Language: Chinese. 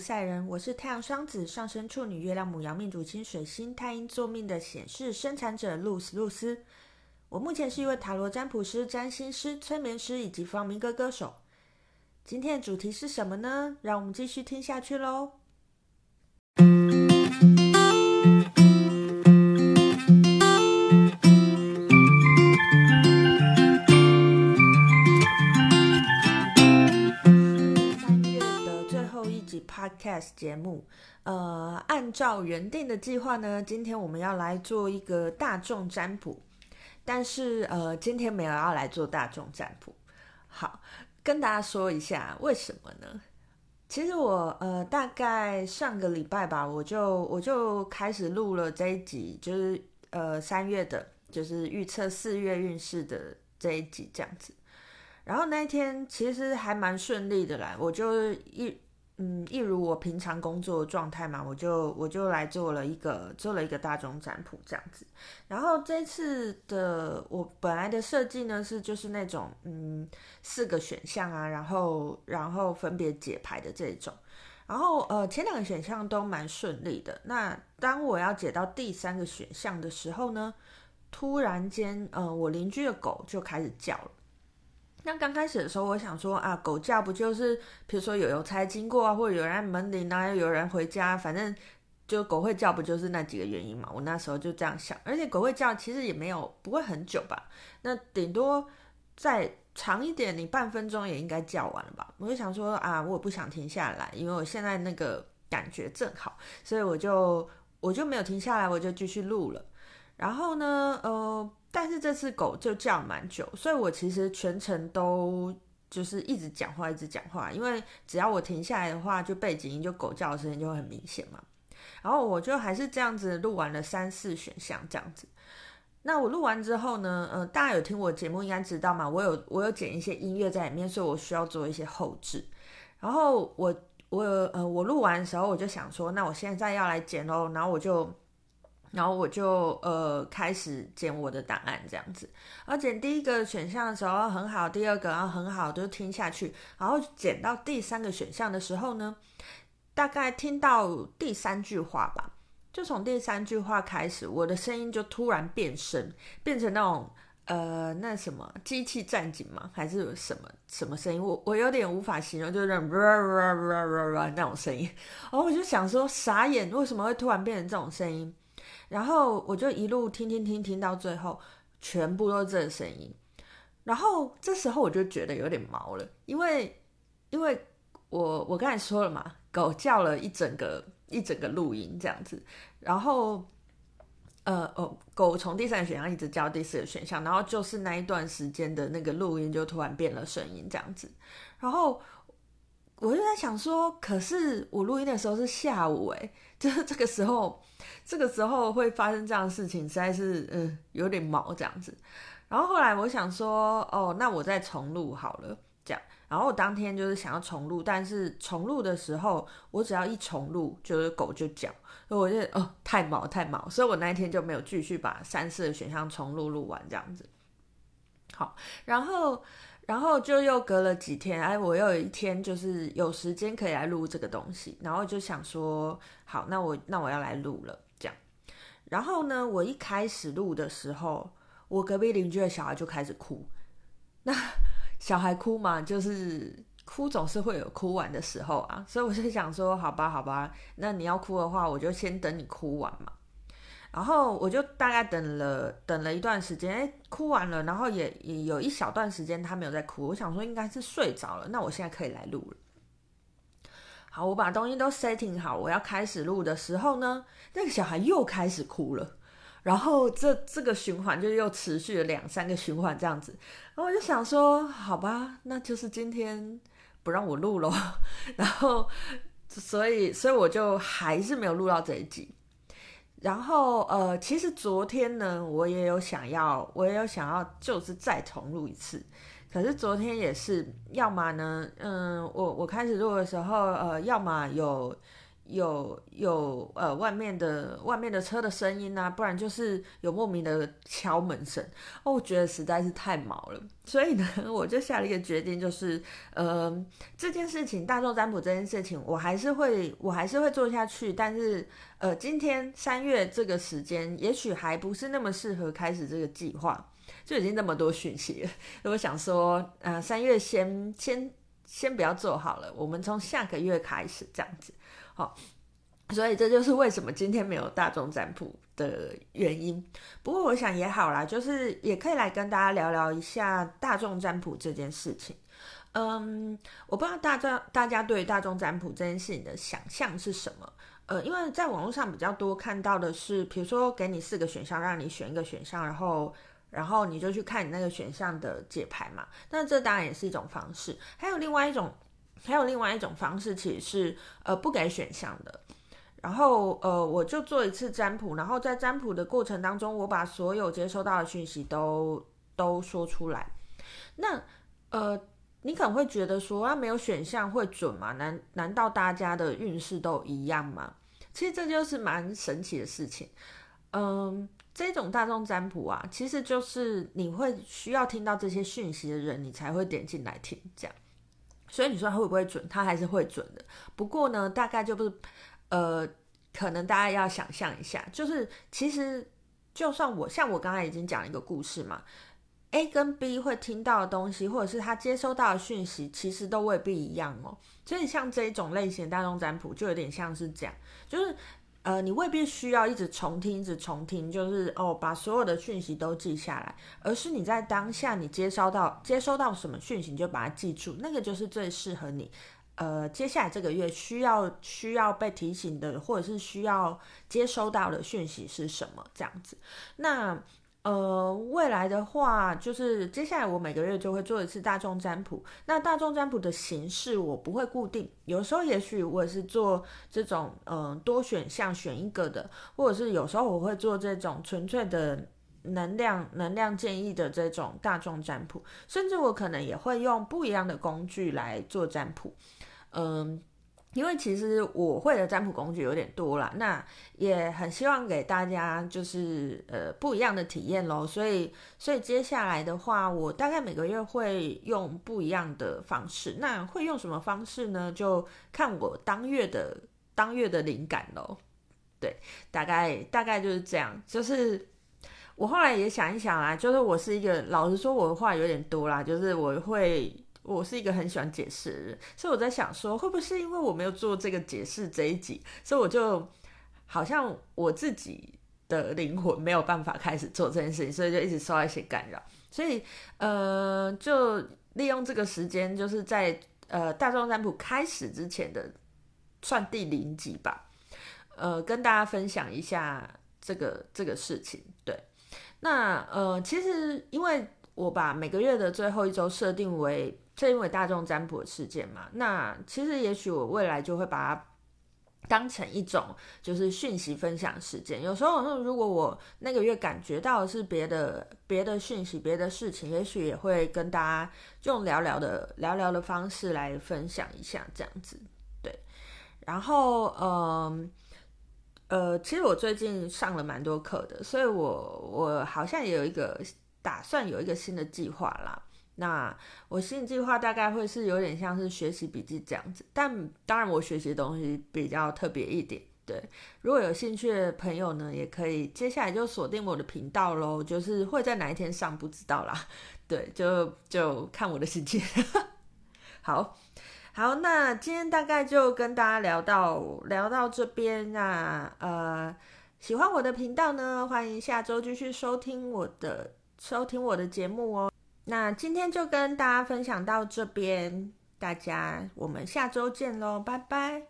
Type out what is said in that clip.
赛人，我是太阳双子上升处女月亮母羊命主星水星太阴座命的显示生产者露丝露丝。我目前是一位塔罗占卜师、占星师、催眠师以及放民歌歌手。今天的主题是什么呢？让我们继续听下去喽。节目，呃，按照原定的计划呢，今天我们要来做一个大众占卜，但是呃，今天没有要来做大众占卜。好，跟大家说一下为什么呢？其实我呃，大概上个礼拜吧，我就我就开始录了这一集，就是呃三月的，就是预测四月运势的这一集这样子。然后那一天其实还蛮顺利的啦，我就一。嗯，一如我平常工作状态嘛，我就我就来做了一个做了一个大众占卜这样子。然后这次的我本来的设计呢是就是那种嗯四个选项啊，然后然后分别解牌的这种。然后呃前两个选项都蛮顺利的。那当我要解到第三个选项的时候呢，突然间呃我邻居的狗就开始叫了。那刚开始的时候，我想说啊，狗叫不就是，比如说有邮差经过啊，或者有人按门铃啊，有人回家，反正就狗会叫，不就是那几个原因嘛？我那时候就这样想，而且狗会叫，其实也没有不会很久吧？那顶多再长一点，你半分钟也应该叫完了吧？我就想说啊，我不想停下来，因为我现在那个感觉正好，所以我就我就没有停下来，我就继续录了。然后呢，呃。但是这次狗就叫蛮久，所以我其实全程都就是一直讲话，一直讲话，因为只要我停下来的话，就背景音就狗叫的声音就会很明显嘛。然后我就还是这样子录完了三四选项这样子。那我录完之后呢，呃，大家有听我节目应该知道嘛，我有我有剪一些音乐在里面，所以我需要做一些后置。然后我我呃我录完的时候，我就想说，那我现在要来剪喽，然后我就。然后我就呃开始剪我的档案这样子，然后剪第一个选项的时候很好，第二个然后很好，就听下去。然后剪到第三个选项的时候呢，大概听到第三句话吧，就从第三句话开始，我的声音就突然变声，变成那种呃那什么机器战警吗？还是什么什么声音？我我有点无法形容，就是那种那种声音。然后我就想说傻眼，为什么会突然变成这种声音？然后我就一路听听听听到最后，全部都是这个声音。然后这时候我就觉得有点毛了，因为因为我我刚才说了嘛，狗叫了一整个一整个录音这样子。然后呃哦，狗从第三个选项一直叫第四个选项，然后就是那一段时间的那个录音就突然变了声音这样子。然后我就在想说，可是我录音的时候是下午诶，就是 这个时候。这个时候会发生这样的事情，实在是嗯有点毛这样子。然后后来我想说，哦，那我再重录好了，这样。然后我当天就是想要重录，但是重录的时候，我只要一重录，就是狗就叫，所以我就哦太毛太毛，所以我那一天就没有继续把三四个选项重录录完这样子。好，然后。然后就又隔了几天，哎，我又有一天就是有时间可以来录这个东西，然后就想说，好，那我那我要来录了，这样。然后呢，我一开始录的时候，我隔壁邻居的小孩就开始哭。那小孩哭嘛，就是哭总是会有哭完的时候啊，所以我就想说，好吧，好吧，那你要哭的话，我就先等你哭完嘛。然后我就大概等了等了一段时间，哎，哭完了，然后也也有一小段时间他没有在哭，我想说应该是睡着了，那我现在可以来录了。好，我把东西都 setting 好，我要开始录的时候呢，那个小孩又开始哭了，然后这这个循环就又持续了两三个循环这样子，然后我就想说，好吧，那就是今天不让我录咯。然后所以所以我就还是没有录到这一集。然后，呃，其实昨天呢，我也有想要，我也有想要，就是再重录一次。可是昨天也是，要么呢，嗯，我我开始录的时候，呃，要么有有有呃外面的外面的车的声音啊，不然就是有莫名的敲门声。哦，我觉得实在是太毛了，所以呢，我就下了一个决定，就是呃这件事情大众占卜这件事情，我还是会我还是会做下去，但是呃今天三月这个时间，也许还不是那么适合开始这个计划，就已经那么多讯息了。我想说，呃三月先先先不要做好了，我们从下个月开始这样子。好，所以这就是为什么今天没有大众占卜的原因。不过我想也好啦，就是也可以来跟大家聊聊一下大众占卜这件事情。嗯，我不知道大家大家对大众占卜这件事情的想象是什么？呃，因为在网络上比较多看到的是，比如说给你四个选项，让你选一个选项，然后然后你就去看你那个选项的解牌嘛。那这当然也是一种方式。还有另外一种。还有另外一种方式，其实是呃不给选项的，然后呃我就做一次占卜，然后在占卜的过程当中，我把所有接收到的讯息都都说出来。那呃你可能会觉得说，啊没有选项会准吗？难难道大家的运势都一样吗？其实这就是蛮神奇的事情。嗯，这种大众占卜啊，其实就是你会需要听到这些讯息的人，你才会点进来听这样。所以你说他会不会准？他还是会准的。不过呢，大概就不是，呃，可能大家要想象一下，就是其实就算我像我刚才已经讲了一个故事嘛，A 跟 B 会听到的东西，或者是他接收到的讯息，其实都未必一样哦。所以像这一种类型的大众占卜，就有点像是这样，就是。呃，你未必需要一直重听，一直重听，就是哦，把所有的讯息都记下来，而是你在当下你接收到接收到什么讯息，你就把它记住，那个就是最适合你。呃，接下来这个月需要需要被提醒的，或者是需要接收到的讯息是什么？这样子，那。呃，未来的话，就是接下来我每个月就会做一次大众占卜。那大众占卜的形式我不会固定，有时候也许我是做这种嗯、多选项选一个的，或者是有时候我会做这种纯粹的能量能量建议的这种大众占卜，甚至我可能也会用不一样的工具来做占卜，嗯、因为其实我会的占卜工具有点多啦，那也很希望给大家就是呃不一样的体验咯。所以所以接下来的话，我大概每个月会用不一样的方式。那会用什么方式呢？就看我当月的当月的灵感咯。对，大概大概就是这样。就是我后来也想一想啦，就是我是一个老实说我的话有点多啦，就是我会。我是一个很喜欢解释的人，所以我在想说，会不会是因为我没有做这个解释这一集，所以我就好像我自己的灵魂没有办法开始做这件事情，所以就一直受到一些干扰。所以呃，就利用这个时间，就是在呃大众占卜开始之前的算第零集吧，呃，跟大家分享一下这个这个事情。对，那呃，其实因为我把每个月的最后一周设定为。是因为大众占卜事件嘛，那其实也许我未来就会把它当成一种就是讯息分享事件。有时候，如果我那个月感觉到是别的别的讯息、别的事情，也许也会跟大家用聊聊的聊聊的方式来分享一下这样子。对，然后嗯，呃，其实我最近上了蛮多课的，所以我我好像也有一个打算，有一个新的计划啦。那我新计划大概会是有点像是学习笔记这样子，但当然我学习的东西比较特别一点。对，如果有兴趣的朋友呢，也可以接下来就锁定我的频道喽，就是会在哪一天上不知道啦。对，就就看我的心情。好好，那今天大概就跟大家聊到聊到这边啊，呃，喜欢我的频道呢，欢迎下周继续收听我的收听我的节目哦。那今天就跟大家分享到这边，大家我们下周见喽，拜拜。